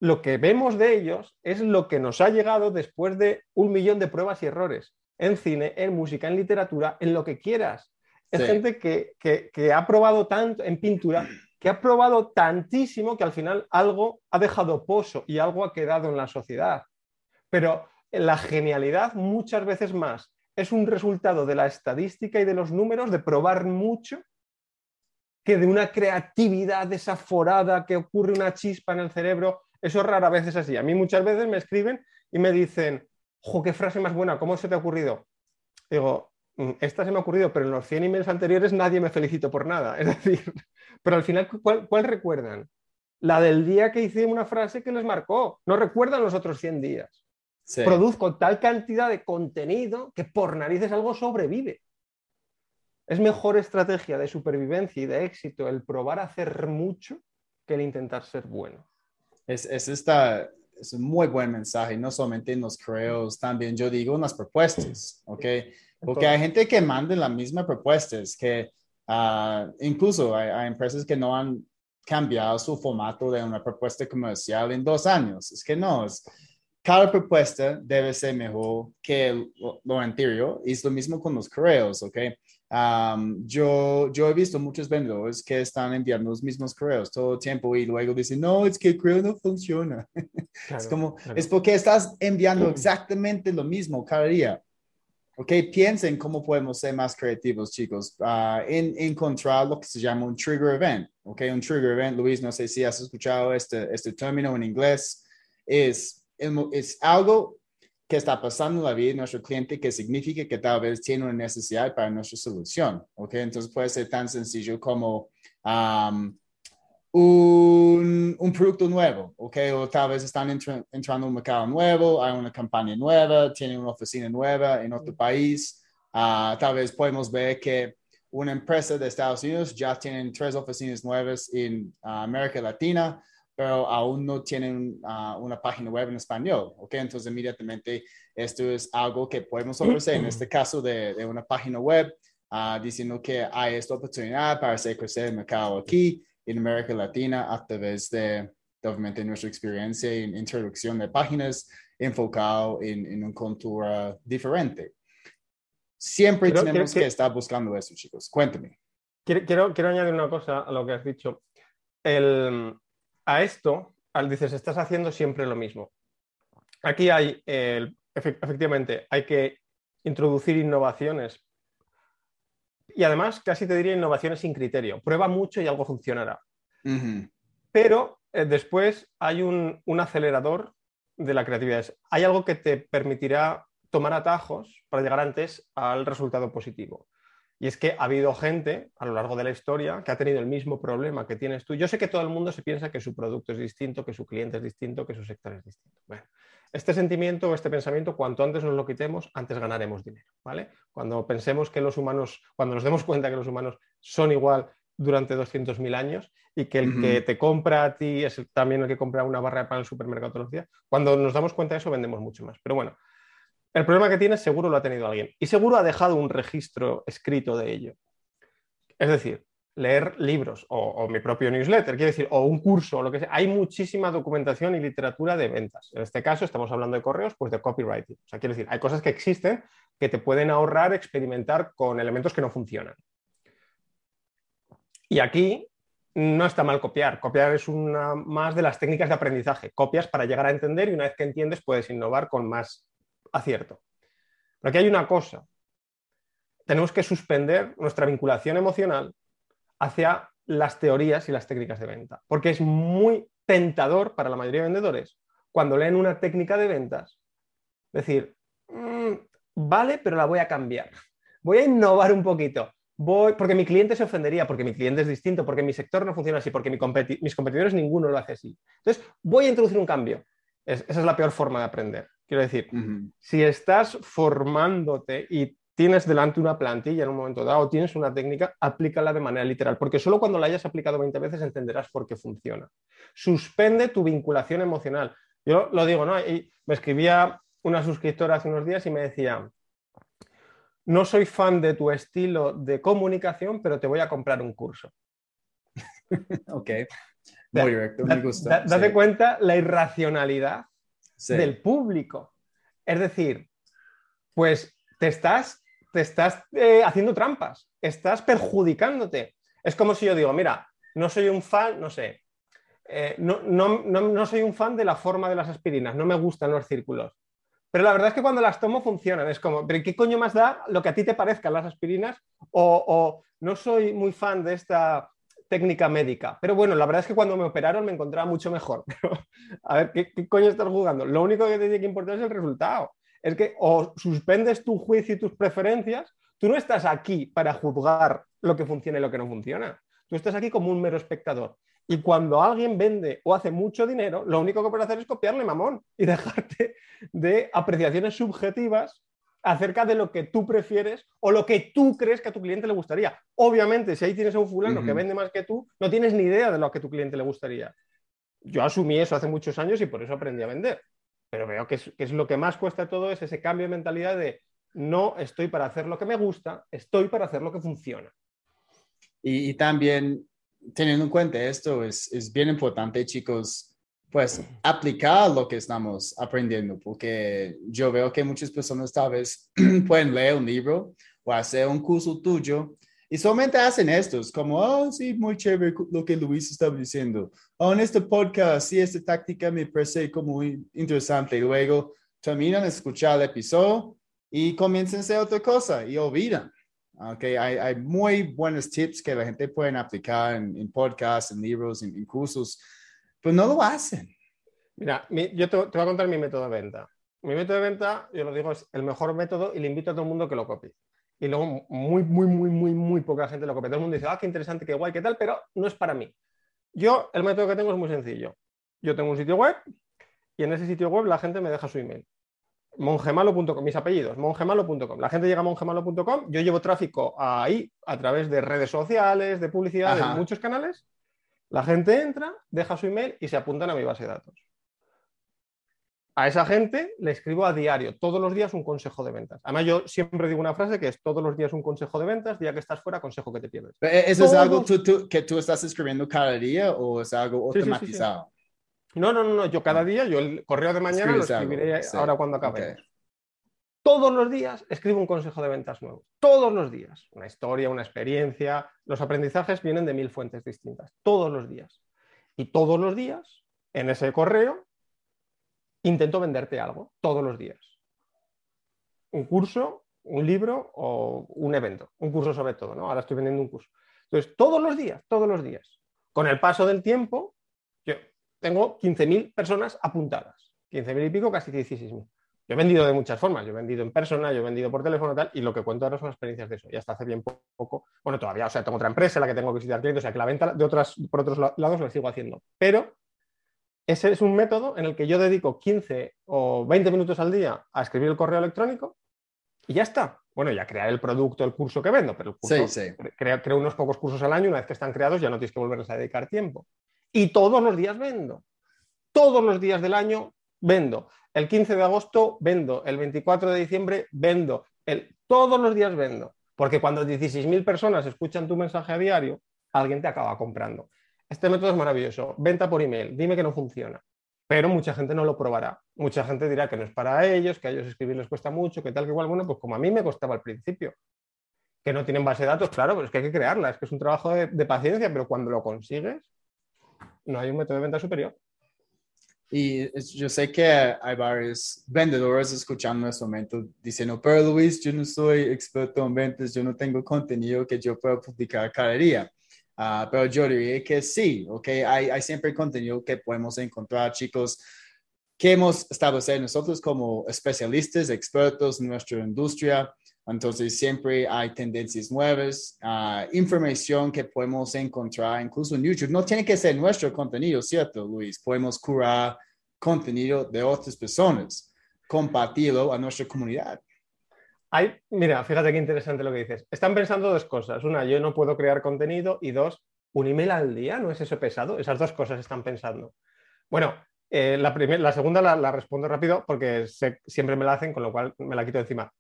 lo que vemos de ellos es lo que nos ha llegado después de un millón de pruebas y errores en cine, en música, en literatura, en lo que quieras. Es Sí. gente que, que- que ha probado tanto en pintura, que ha probado tantísimo que al final algo ha dejado pozo y algo ha quedado en la sociedad. Pero la genialidad muchas veces más es un resultado de la estadística y de los números, de probar mucho, que de una creatividad desaforada, que ocurre una chispa en el cerebro. Eso rara vez es así. A mí muchas veces me escriben y me dicen, ¡jo, qué frase más buena! ¿Cómo se te ha ocurrido? Digo, "Mm, esta se me ha ocurrido, pero en los 100 emails anteriores nadie me felicitó por nada. Es decir, pero al final, ¿cuál, cuál recuerdan? la del día que hice una frase que les marcó. No recuerdan los otros 100 días. Sí. Produzco tal cantidad de contenido que por narices algo sobrevive. Es mejor estrategia de supervivencia y de éxito el probar a hacer mucho que el intentar ser bueno. Es, es, esta, es un muy buen mensaje, no solamente en los correos, también yo digo en las propuestas, ¿ok? Porque hay gente que manda las mismas propuestas, que uh, incluso hay, hay, empresas que no han cambiado su formato de una propuesta comercial en dos años. Es que no, es, cada propuesta debe ser mejor que lo, lo anterior y es lo mismo con los correos, ¿ok? Um, yo, yo he visto muchos vendedores que están enviando los mismos correos todo el tiempo y luego dicen, no, es que el correo no funciona. Claro, es como, claro. es porque estás enviando exactamente lo mismo cada día. Ok, piensen cómo podemos ser más creativos, chicos, uh, en encontrar lo que se llama un trigger event. Ok, un trigger event, Luis, no sé si has escuchado este, este término en inglés, es, es algo que está pasando en la vida de nuestro cliente que significa que tal vez tiene una necesidad para nuestra solución. ¿ok? Entonces puede ser tan sencillo como um, un, un, producto nuevo, ¿ok? o tal vez están entra, entrando a un mercado nuevo, hay una campaña nueva, tienen una oficina nueva en otro país. Uh, tal vez podemos ver que una empresa de Estados Unidos ya tienen tres oficinas nuevas en uh, América Latina pero aún no tienen uh, una página web en español, ¿ok? Entonces, inmediatamente, esto es algo que podemos ofrecer, en este caso de, de una página web, uh, diciendo que hay esta oportunidad para hacer crecer el mercado aquí, en América Latina, a través de, obviamente, nuestra experiencia en introducción de páginas, enfocado en, en un contour diferente. Siempre Pero, tenemos que, que, estar buscando eso, chicos. Cuéntame. Quiero, quiero, quiero añadir una cosa a lo que has dicho. El, a esto, al dices, estás haciendo siempre lo mismo. Aquí hay, eh, efectivamente, hay que introducir innovaciones y además casi te diría innovaciones sin criterio. Prueba mucho y algo funcionará. Uh -huh. Pero eh, después hay un, un, acelerador de la creatividad. Hay algo que te permitirá tomar atajos para llegar antes al resultado positivo. Y es que ha habido gente a lo largo de la historia que ha tenido el mismo problema que tienes tú. Yo sé que todo el mundo se piensa que su producto es distinto, que su cliente es distinto, que su sector es distinto. Bueno, este sentimiento este pensamiento, cuanto antes nos lo quitemos, antes ganaremos dinero. ¿vale? Cuando pensemos que los humanos, cuando nos demos cuenta que los humanos son igual durante 200.000 años y que el uh -huh. que te compra a ti es también el que compra una barra de pan en el supermercado todos los días, cuando nos damos cuenta de eso vendemos mucho más. Pero bueno, el problema que tiene seguro lo ha tenido alguien y seguro ha dejado un registro escrito de ello. Es decir, leer libros o, mi propio newsletter, quiere decir, o un curso, o lo que sea. Hay muchísima documentación y literatura de ventas. En este caso estamos hablando de correos, pues de copywriting. O sea, quiere decir, hay cosas que existen que te pueden ahorrar experimentar con elementos que no funcionan. Y aquí no está mal copiar. Copiar es una más de las técnicas de aprendizaje. Copias para llegar a entender y una vez que entiendes puedes innovar con más acierto. Pero aquí hay una cosa. Tenemos que suspender nuestra vinculación emocional hacia las teorías y las técnicas de venta, porque es muy tentador para la mayoría de vendedores cuando leen una técnica de ventas decir, mmm, vale, pero la voy a cambiar. Voy a innovar un poquito. Voy, porque mi cliente se ofendería, porque mi cliente es distinto, porque mi sector no funciona así, porque mi mis competidores ninguno lo hace así. Entonces, voy a introducir un cambio. Es, esa es la peor forma de aprender. Quiero decir, uh -huh. si estás formándote y tienes delante una plantilla en un momento dado, tienes una técnica, aplícala de manera literal, porque solo cuando la hayas aplicado 20 veces entenderás por qué funciona. Suspende tu vinculación emocional. Yo lo digo, ¿no? Y me escribía una suscriptora hace unos días y me decía, no soy fan de tu estilo de comunicación, pero te voy a comprar un curso. ok, muy directo, me gusta. Da, date sí. cuenta la irracionalidad del público. Es decir, pues te estás, te estás eh, haciendo trampas, estás perjudicándote. Es como si yo digo, mira, no soy un fan, no sé, eh, no, no, no, no, soy un fan de la forma de las aspirinas, no me gustan los círculos. Pero la verdad es que cuando las tomo funcionan. Es como, ¿pero qué coño más da lo que a ti te parezcan las aspirinas? O, o no soy muy fan de esta técnica médica. Pero bueno, la verdad es que cuando me operaron me encontraba mucho mejor. A ver, ¿qué, ¿qué, coño estás jugando? Lo único que te tiene que importar es el resultado. Es que o suspendes tu juicio y tus preferencias, tú no estás aquí para juzgar lo que funciona y lo que no funciona. Tú estás aquí como un mero espectador. Y cuando alguien vende o hace mucho dinero, lo único que puedes hacer es copiarle mamón y dejarte de apreciaciones subjetivas acerca de lo que tú prefieres o lo que tú crees que a tu cliente le gustaría. Obviamente, si ahí tienes a un fulano que vende más que tú, no tienes ni idea de lo que a tu cliente le gustaría. Yo asumí eso hace muchos años y por eso aprendí a vender. Pero veo que es, lo que más cuesta todo es ese cambio de mentalidad de no estoy para hacer lo que me gusta, estoy para hacer lo que funciona. Y, también teniendo en cuenta esto, es, es bien importante, chicos, pues aplicar lo que estamos aprendiendo, porque yo veo que muchas personas tal vez pueden leer un libro o hacer un curso tuyo y solamente hacen estos, como, oh, sí, muy chévere lo que Luis estaba diciendo. Oh, en este podcast, sí, esta táctica me parece como muy interesante. Y luego terminan de escuchar el episodio y comienzan a hacer otra cosa y olvidan. Okay, hay, muy buenos tips que la gente puede aplicar en podcasts, en libros, en, cursos, pero no lo hacen. Mira, yo te, te voy a contar mi método de venta. Mi método de venta, yo lo digo, es el mejor método y le invito a todo el mundo que lo copie y luego muy, muy, muy, muy, muy poca gente lo copia. Todo el mundo dice, ah, qué interesante, qué guay, qué tal, pero no es para mí. Yo, el método que tengo es muy sencillo. Yo tengo un sitio web y en ese sitio web la gente me deja su email. mongemalo.com, mis apellidos, mongemalo.com. La gente llega a mongemalo.com, yo llevo tráfico ahí a través de redes sociales, de publicidad, de muchos canales. La gente entra, deja su email y se apuntan a mi base de datos a esa gente le escribo a diario, todos los días un consejo de ventas. Además, yo siempre digo una frase que es todos los días un consejo de ventas, día que estás fuera, consejo que te pierdes. Eh, ¿Eso es algo que tú estás escribiendo cada día o es algo automatizado? no, no, no, yo cada día, yo el correo de mañana lo escribiré ahora cuando acabe. Todos los días escribo un consejo de ventas nuevo. Todos los días. Una historia, una experiencia. Los aprendizajes vienen de mil fuentes distintas. Todos los días. Y todos los días, en ese correo, intento venderte algo todos los días. Un curso, un libro o un evento. Un curso sobre todo, ¿no? Ahora estoy vendiendo un curso. Entonces, todos los días, todos los días. Con el paso del tiempo, yo tengo 15.000 personas apuntadas. 15.000 y pico, casi 16.000. Yo he vendido de muchas formas. Yo he vendido en persona, yo he vendido por teléfono y tal, y lo que cuento ahora son experiencias de eso. Y hasta hace bien poco, bueno, todavía, o sea, tengo otra empresa en la que tengo que visitar clientes, o sea, que la venta de otras, por otros lados la sigo haciendo. Pero ese es un método en el que yo dedico 15 o 20 minutos al día a escribir el correo electrónico y ya está. Bueno, ya crear el producto, el curso que vendo, pero el curso, sí, Creo, unos pocos cursos al año, una vez que están creados ya no tienes que volverles a dedicar tiempo. Y todos los días vendo. Todos los días del año vendo. El 15 de agosto vendo. El 24 de diciembre vendo. El... Todos los días vendo. Porque cuando 16.000 personas escuchan tu mensaje a diario, alguien te acaba comprando. Este método es maravilloso. Venta por email. Dime que no funciona. Pero mucha gente no lo probará. Mucha gente dirá que no es para ellos, que a ellos escribir les cuesta mucho, que tal, que igual. Bueno, pues como a mí me costaba al principio. Que no tienen base de datos, claro, pero es que hay que crearla. Es que es un trabajo de, paciencia, pero cuando lo consigues, no hay un método de venta superior. Y yo sé que hay varios vendedores escuchando en este momento diciendo, pero Luis, yo no soy experto en ventas, yo no tengo contenido que yo pueda publicar cada día. Ah, pero yo diría que sí, ¿ok? Hay, hay siempre contenido que podemos encontrar, chicos, que hemos establecido nosotros como especialistas, expertos en nuestra industria. Entonces, siempre hay tendencias nuevas, uh, información que podemos encontrar incluso en YouTube. No tiene que ser nuestro contenido, ¿cierto, Luis? Podemos curar contenido de otras personas, compartirlo a nuestra comunidad mira, fíjate qué interesante lo que dices. Están pensando dos cosas. Una, yo no puedo crear contenido y dos, un email al día, ¿no es eso pesado? Esas dos cosas están pensando. Bueno, eh, la, la, segunda la, respondo rápido porque siempre me la hacen, con lo cual me la quito encima.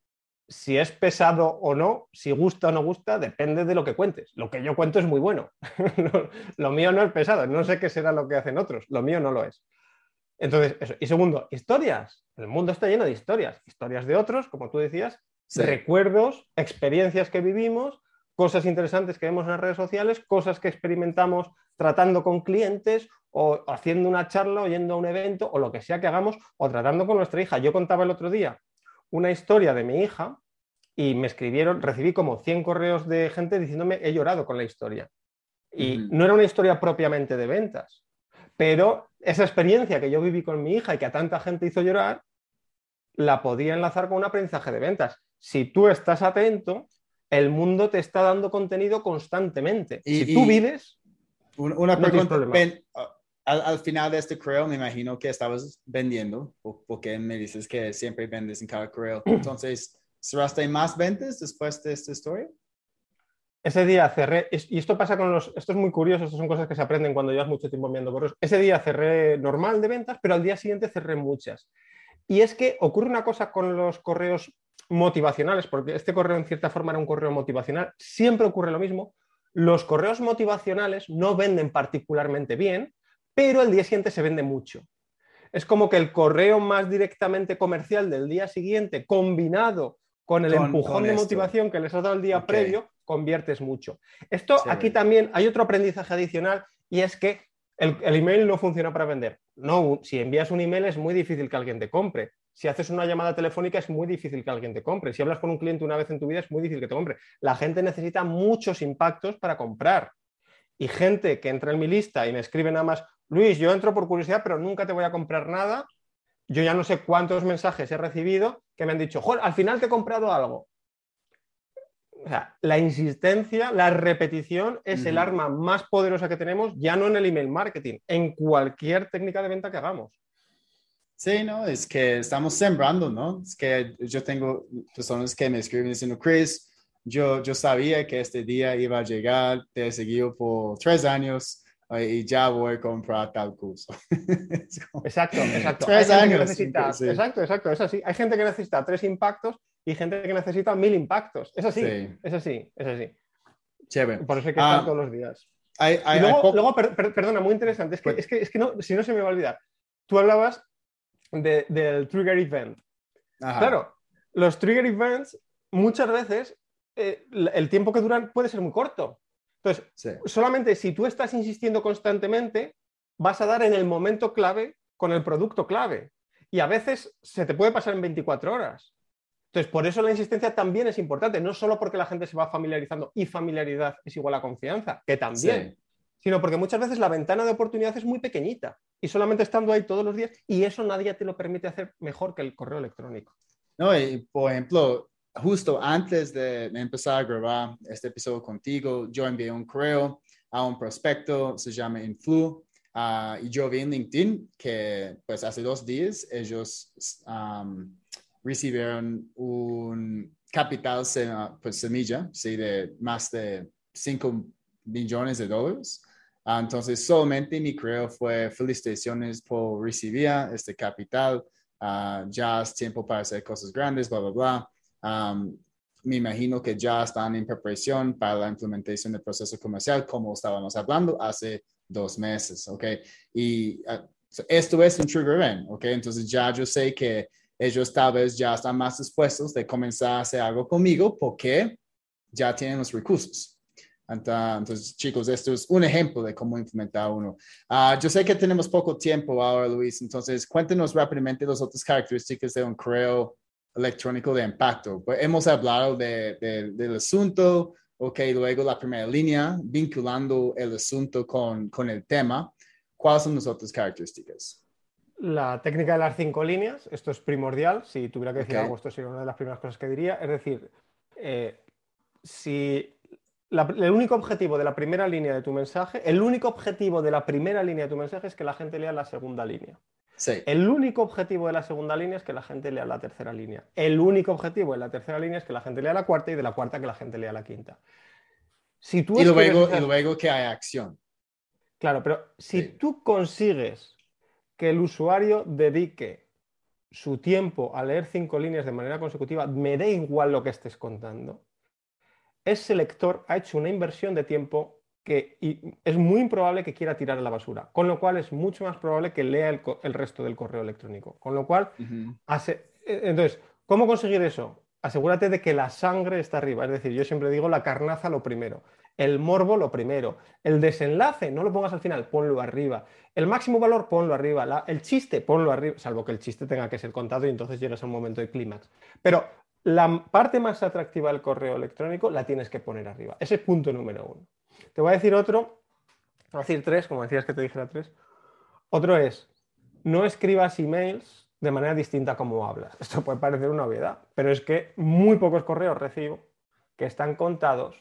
Si es pesado o no, si gusta o no gusta, depende de lo que cuentes. Lo que yo cuento es muy bueno. lo mío no es pesado. No sé qué será lo que hacen otros. Lo mío no lo es. Entonces, eso. Y segundo, historias. El mundo está lleno de historias. Historias de otros, como tú decías, recuerdos, experiencias que vivimos, cosas interesantes que vemos en las redes sociales, cosas que experimentamos tratando con clientes o haciendo una charla o yendo a un evento o lo que sea que hagamos o tratando con nuestra hija. Yo contaba el otro día una historia de mi hija y me escribieron, recibí como 100 correos de gente diciéndome he llorado con la historia. Y no era una historia propiamente de ventas, pero esa experiencia que yo viví con mi hija y que a tanta gente hizo llorar, la podía enlazar con un aprendizaje de ventas si tú estás atento, el mundo te está dando contenido constantemente. Y, si tú vives, Una pregunta. Al, final de este correo, me imagino que estabas vendiendo, porque me dices que siempre vendes en cada correo. Entonces, ¿cerraste más ventas después de esta historia? Ese día cerré, y esto pasa con los, esto es muy curioso, estas son cosas que se aprenden cuando llevas mucho tiempo enviando correos. Ese día cerré normal de ventas, pero al día siguiente cerré muchas. Y es que ocurre una cosa con los correos motivacionales, porque este correo en cierta forma era un correo motivacional, siempre ocurre lo mismo. Los correos motivacionales no venden particularmente bien, pero el día siguiente se vende mucho. Es como que el correo más directamente comercial del día siguiente, combinado con el empujón de motivación que les has dado el día previo, conviertes mucho. Esto aquí también hay otro aprendizaje adicional y es que el, email no funciona para vender. No, si envías un email es muy difícil que alguien te compre. Si haces una llamada telefónica es muy difícil que alguien te compre. Si hablas con un cliente una vez en tu vida es muy difícil que te compre. La gente necesita muchos impactos para comprar. Y gente que entra en mi lista y me escribe nada más, Luis, yo entro por curiosidad, pero nunca te voy a comprar nada. Yo ya no sé cuántos mensajes he recibido que me han dicho, Joder, al final te he comprado algo la insistencia, la repetición es el arma más poderosa que tenemos, ya no en el email marketing, en cualquier técnica de venta que hagamos. Sí, no, es que estamos sembrando, ¿no? Es que yo tengo personas que me escriben diciendo, Chris, yo, yo sabía que este día iba a llegar, te he seguido por tres años y ya voy a comprar tal curso. exacto, exacto. Tres años. Exacto, exacto, es así. Hay gente que necesita tres impactos y gente que necesita mil impactos. Es así, es así, es así. Chévere. Por eso hay que estar ah, todos los días. y luego, perdona, muy interesante, es que, pues es que, no, si no se me va a olvidar. Tú hablabas del trigger event. Claro, los trigger events muchas veces eh, el tiempo que duran puede ser muy corto. Entonces, solamente si tú estás insistiendo constantemente, vas a dar en el momento clave con el producto clave. Y a veces se te puede pasar en 24 horas. Entonces, por eso la insistencia también es importante, no solo porque la gente se va familiarizando y familiaridad es igual a confianza, que también, sino porque muchas veces la ventana de oportunidad es muy pequeñita y solamente estando ahí todos los días y eso nadie te lo permite hacer mejor que el correo electrónico. No, y por ejemplo, justo antes de empezar a grabar este episodio contigo, yo envié un correo a un prospecto, se llama Influ, uh, y yo vi en LinkedIn que pues hace dos días ellos recibieron un capital pues, semilla, ¿sí? de más de 5 millones de dólares. Ah, entonces, solamente mi creo fue felicitaciones por recibir este capital. Ah, ya es tiempo para hacer cosas grandes, bla, bla, bla. Me imagino que ya están en preparación para la implementación del proceso comercial, como estábamos hablando hace dos meses, ¿ok? Y ah, esto es un trigger event, ¿ok? Entonces ya yo sé que ellos tal vez ya están más dispuestos de comenzar a hacer algo conmigo porque ya tienen los recursos. Entonces, chicos, esto es un ejemplo de cómo implementar uno. Ah, yo sé que tenemos poco tiempo ahora, Luis, entonces cuéntenos rápidamente las otras características de un correo electrónico de impacto. Pues hemos hablado de, del asunto, ok, luego la primera línea, vinculando el asunto con, con el tema. ¿Cuáles son las otras características? la técnica de las cinco líneas, esto es primordial, si tuviera que decir algo, esto sería una de las primeras cosas que diría, es decir, eh, si el único objetivo de la primera línea de tu mensaje, el único objetivo de la primera línea de tu mensaje es que la gente lea la segunda línea. Sí. El único objetivo de la segunda línea es que la gente lea la tercera línea. El único objetivo de la tercera línea es que la gente lea la cuarta y de la cuarta que la gente lea la quinta. Si tú y, luego, y luego que haya acción. Claro, pero si tú consigues que el usuario dedique su tiempo a leer cinco líneas de manera consecutiva, me da igual lo que estés contando, ese lector ha hecho una inversión de tiempo que es muy improbable que quiera tirar a la basura, con lo cual es mucho más probable que lea el, resto del correo electrónico. Con lo cual, hace, e, entonces, ¿cómo conseguir eso? Asegúrate de que la sangre está arriba, es decir, yo siempre digo la carnaza lo primero. El morbo lo primero. El desenlace, no lo pongas al final, ponlo arriba. El máximo valor, ponlo arriba. el chiste, ponlo arriba, salvo que el chiste tenga que ser contado y entonces llegas a un momento de clímax. Pero la parte más atractiva del correo electrónico la tienes que poner arriba. Ese es punto número uno. Te voy a decir otro, voy a decir tres, como decías que te dijera tres. Otro es, no escribas emails de manera distinta como hablas. Esto puede parecer una obviedad, pero es que muy pocos correos recibo que están contados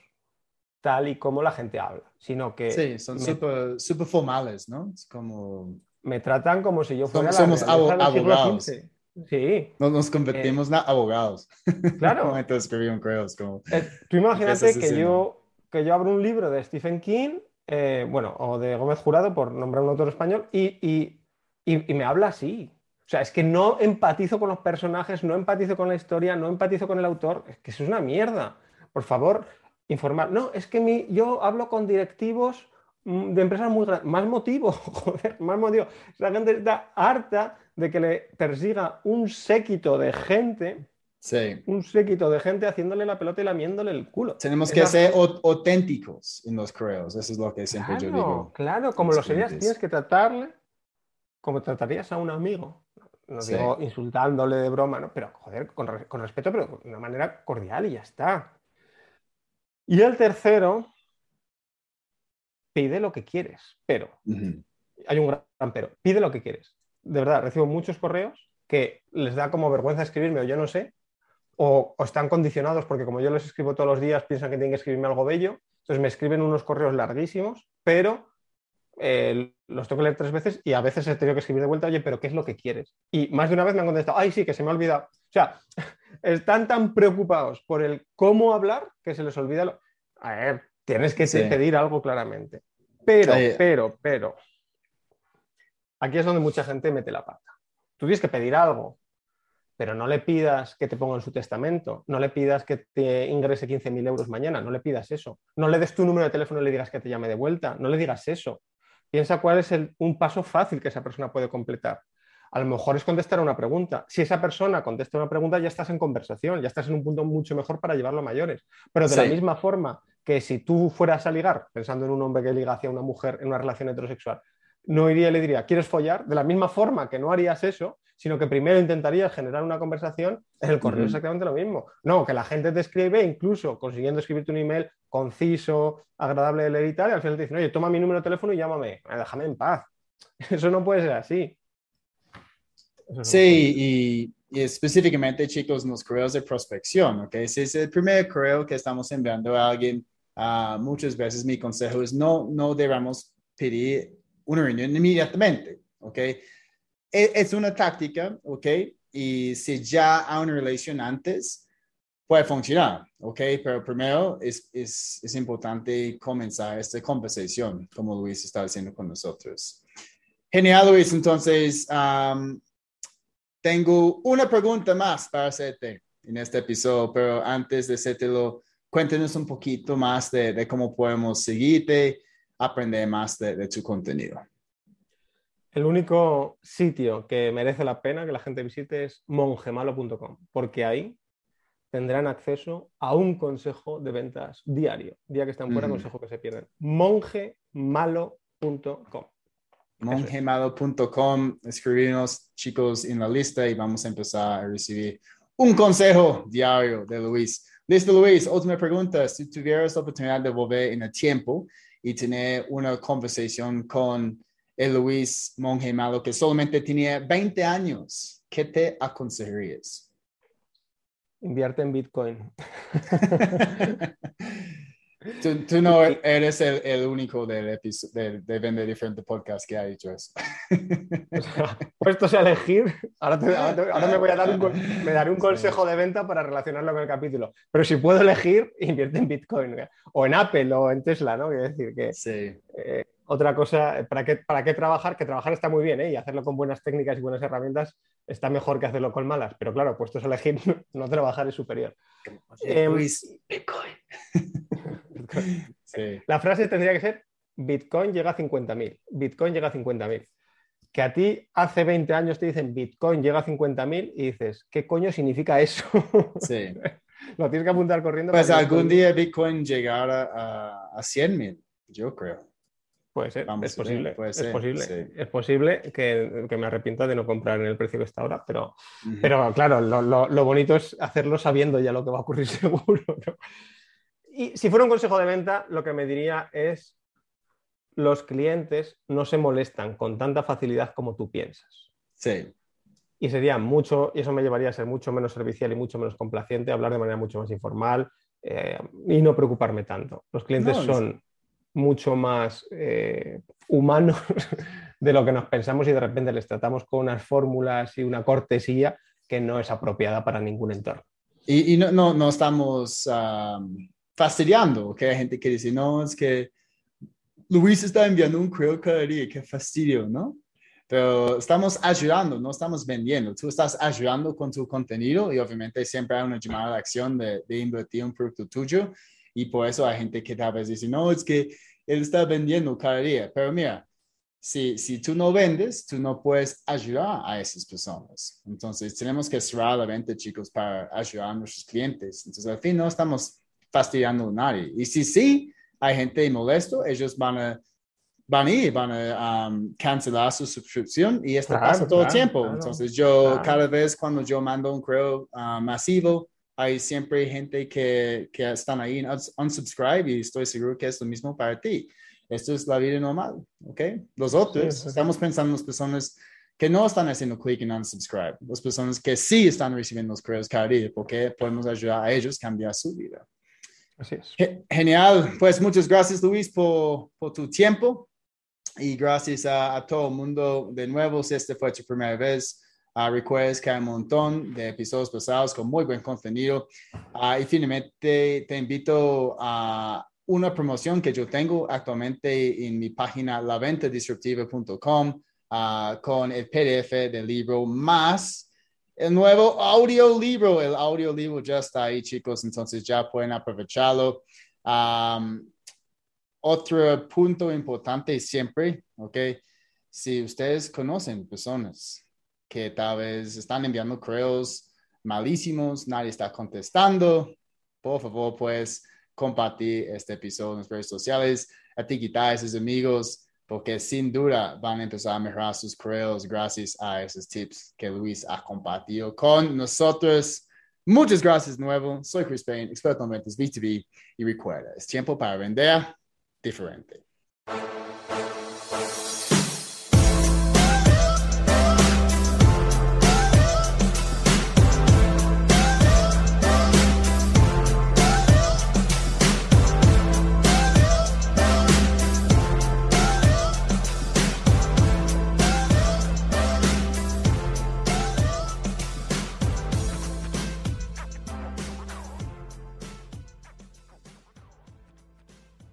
tal y como la gente habla, sino que Sí, son me, súper super formales, ¿no? Es como... me tratan como si yo fuera Somos- la somos abogados. Sí, Nos, nos convertimos en abogados. claro. momento de escribir un correo, es como... Eh, tú imagínate que yo, que yo abro un libro de Stephen King, eh, bueno, o de Gómez Jurado, por nombrar un autor español, y, y- y- me habla así. O sea, es que no empatizo con los personajes, no empatizo con la historia, no empatizo con el autor. Es que eso es una mierda. Por favor, informar. No, es que mi, yo hablo con directivos mm, de empresas muy grandes. Más motivo, joder, más motivo. La gente está harta de que le persiga un séquito de gente Sí. un séquito de gente haciéndole la pelota y lamiéndole el culo. Tenemos que ser au- auténticos en los correos. Eso es lo que siempre yo Claro, digo. claro, como los lo serías, tienes que tratarle como tratarías a un amigo. No Sí. digo insultándole de broma, ¿no? Pero, joder, con, re- con respeto, pero de una manera cordial y ya está. Y el tercero, pide lo que quieres, pero hay un gran pero. Pide lo que quieres. De verdad, recibo muchos correos que les da como vergüenza escribirme o yo no sé, o, o están condicionados porque como yo les escribo todos los días piensan que tienen que escribirme algo bello, entonces me escriben unos correos larguísimos, pero eh, los tengo que leer tres veces y a veces he tenido que escribir de vuelta, oye, pero ¿qué es lo que quieres? Y más de una vez me han contestado, ay, sí, que se me ha olvidado. O sea, están tan preocupados por el cómo hablar que se les olvida lo... A ver, tienes que Sí. pedir algo claramente. Pero, pero, pero, aquí es donde mucha gente mete la pata. Tú tienes que pedir algo, pero no le pidas que te ponga en su testamento, no le pidas que te ingrese 15.000 euros mañana, no le pidas eso. No le des tu número de teléfono y le digas que te llame de vuelta, no le digas eso. Piensa cuál es el- un paso fácil que esa persona puede completar. A lo mejor es contestar una pregunta. Si esa persona contesta una pregunta, ya estás en conversación, ya estás en un punto mucho mejor para llevarlo a mayores. Pero de la misma forma que si tú fueras a ligar, pensando en un hombre que liga hacia una mujer en una relación heterosexual, no iría y le diría, ¿quieres follar? De la misma forma que no harías eso, sino que primero intentarías generar una conversación, en el correo Ujú. exactamente lo mismo. No, que la gente te escribe, incluso consiguiendo escribirte un email conciso, agradable de leer y tal, y al final te dicen, oye, toma mi número de teléfono y llámame, Eh, déjame en paz. Eso no puede ser así. No Sí, y, y específicamente, chicos, en los correos de prospección, ¿ok? Si es el primer correo que estamos enviando a alguien, ah, muchas veces mi consejo es no, no debemos pedir una reunión inmediatamente, ¿ok? E- Es una táctica, ¿ok? Y si ya hay una relación antes, puede funcionar, ¿ok? Pero primero es, es, importante comenzar esta conversación, como Luis está haciendo con nosotros. Genial, Luis. Entonces, am, tengo una pregunta más para hacerte en este episodio, pero antes de hacértelo, cuéntanos un poquito más de, de cómo podemos seguirte, aprender más de, de tu contenido. El único sitio que merece la pena que la gente visite es mongemalo.com, porque ahí tendrán acceso a un consejo de ventas diario. Día que están fuera, Ujú. consejo que se pierden. mongemalo.com. mongemado.com, escribirnos chicos en la lista y vamos a empezar a recibir un consejo diario de Luis. Listo, Luis, última pregunta. Si tuvieras la oportunidad de volver en el tiempo y tener una conversación con el Luis Monje Malo que solamente tenía 20 años, ¿qué te aconsejarías? Invierte en Bitcoin. tú, tú no eres el, el único del de, de Vender Diferente Podcast que ha dicho eso. O sea, puestos a elegir, ahora, te- ahora te- ahora me voy a dar un, me daré un consejo de venta para relacionarlo con el capítulo. Pero si puedo elegir, invierte en Bitcoin ¿eh? o en Apple o en Tesla, ¿no? Quiero decir que sí. eh, otra cosa, ¿para qué, ¿para qué trabajar? Que trabajar está muy bien, ¿eh? Y hacerlo con buenas técnicas y buenas herramientas está mejor que hacerlo con malas. Pero claro, puestos a elegir, no trabajar es superior. Em, Luis, Bitcoin. sí. La frase tendría que ser, Bitcoin llega a 50.000. Bitcoin llega a 50.000. Que a ti hace 20 años te dicen Bitcoin llega a 50.000 y dices, ¿qué coño significa eso? Sí. Lo tienes que apuntar corriendo. Pues algún Bitcoin- día Bitcoin llegará a, a 100 mil, yo creo. Puede ser, Vamos es posible. puede es posible, sí. es posible que, que me arrepienta de no comprar en el precio que está ahora, pero, pero claro, lo, lo- lo bonito es hacerlo sabiendo ya lo que va a ocurrir seguro. ¿no? Y si fuera un consejo de venta, lo que me diría es, los clientes no se molestan con tanta facilidad como tú piensas. Sí, Y sería mucho, y eso me llevaría a ser mucho menos servicial y mucho menos complaciente, hablar de manera mucho más informal, eh, y no preocuparme tanto. Los clientes son mucho más eh, humanos de lo que nos pensamos y de repente les tratamos con unas fórmulas y una cortesía que no es apropiada para ningún entorno. Y, no, no, no, estamos fastidiando, que hay gente que dice, no, es que Luis está enviando un correo cada día, qué fastidio, ¿no? Pero estamos ayudando, no estamos vendiendo. Tú estás ayudando con tu contenido y obviamente siempre hay una llamada de acción de, de invertir un producto tuyo. Y por eso hay gente que tal vez dice, no, es que él está vendiendo cada día. Pero mira, si, si tú no vendes, tú no puedes ayudar a esas personas. Entonces, tenemos que cerrar la venta, chicos, para ayudar a nuestros clientes. Entonces, al fin, no estamos fastidiando a nadie. Y si sí hay gente molesto, ellos van a van a ir, van a um, cancelar su suscripción y esto pasa todo el tiempo. Entonces yo cada vez cuando yo mando un correo uh, masivo, hay siempre gente que, que están ahí en unsubscribe y estoy seguro que es lo mismo para ti. Esto es la vida normal, ¿ok? Los otros, estamos pensando en las personas que no están haciendo clic en unsubscribe, las personas que sí están recibiendo los correos cada día, porque podemos ayudar a ellos a cambiar su vida. Así es. Genial. Pues muchas gracias, Luis, por, por tu tiempo y gracias a, todo el mundo de nuevo. Si esta fue tu primera vez, uh, recuerdes que hay un montón de episodios pasados con muy buen contenido. Uh, y finalmente te invito a una promoción que yo tengo actualmente en mi página laventadisruptiva.com uh, con el PDF del libro más el nuevo audiolibro. El audiolibro ya está ahí, chicos, entonces ya pueden aprovecharlo. Um, otro punto importante siempre, ¿ok? Si ustedes conocen personas que tal vez están enviando correos malísimos, nadie está contestando, por favor, pues compartir este episodio en las redes sociales, etiquetar a esos amigos, porque sin duda van a empezar a mejorar sus correos gracias a esos tips que Luis ha compartido con nosotros. Muchas gracias nuevo. Soy Chris Payne, experto en ventas B2B y recuerda, es tiempo para vender diferente.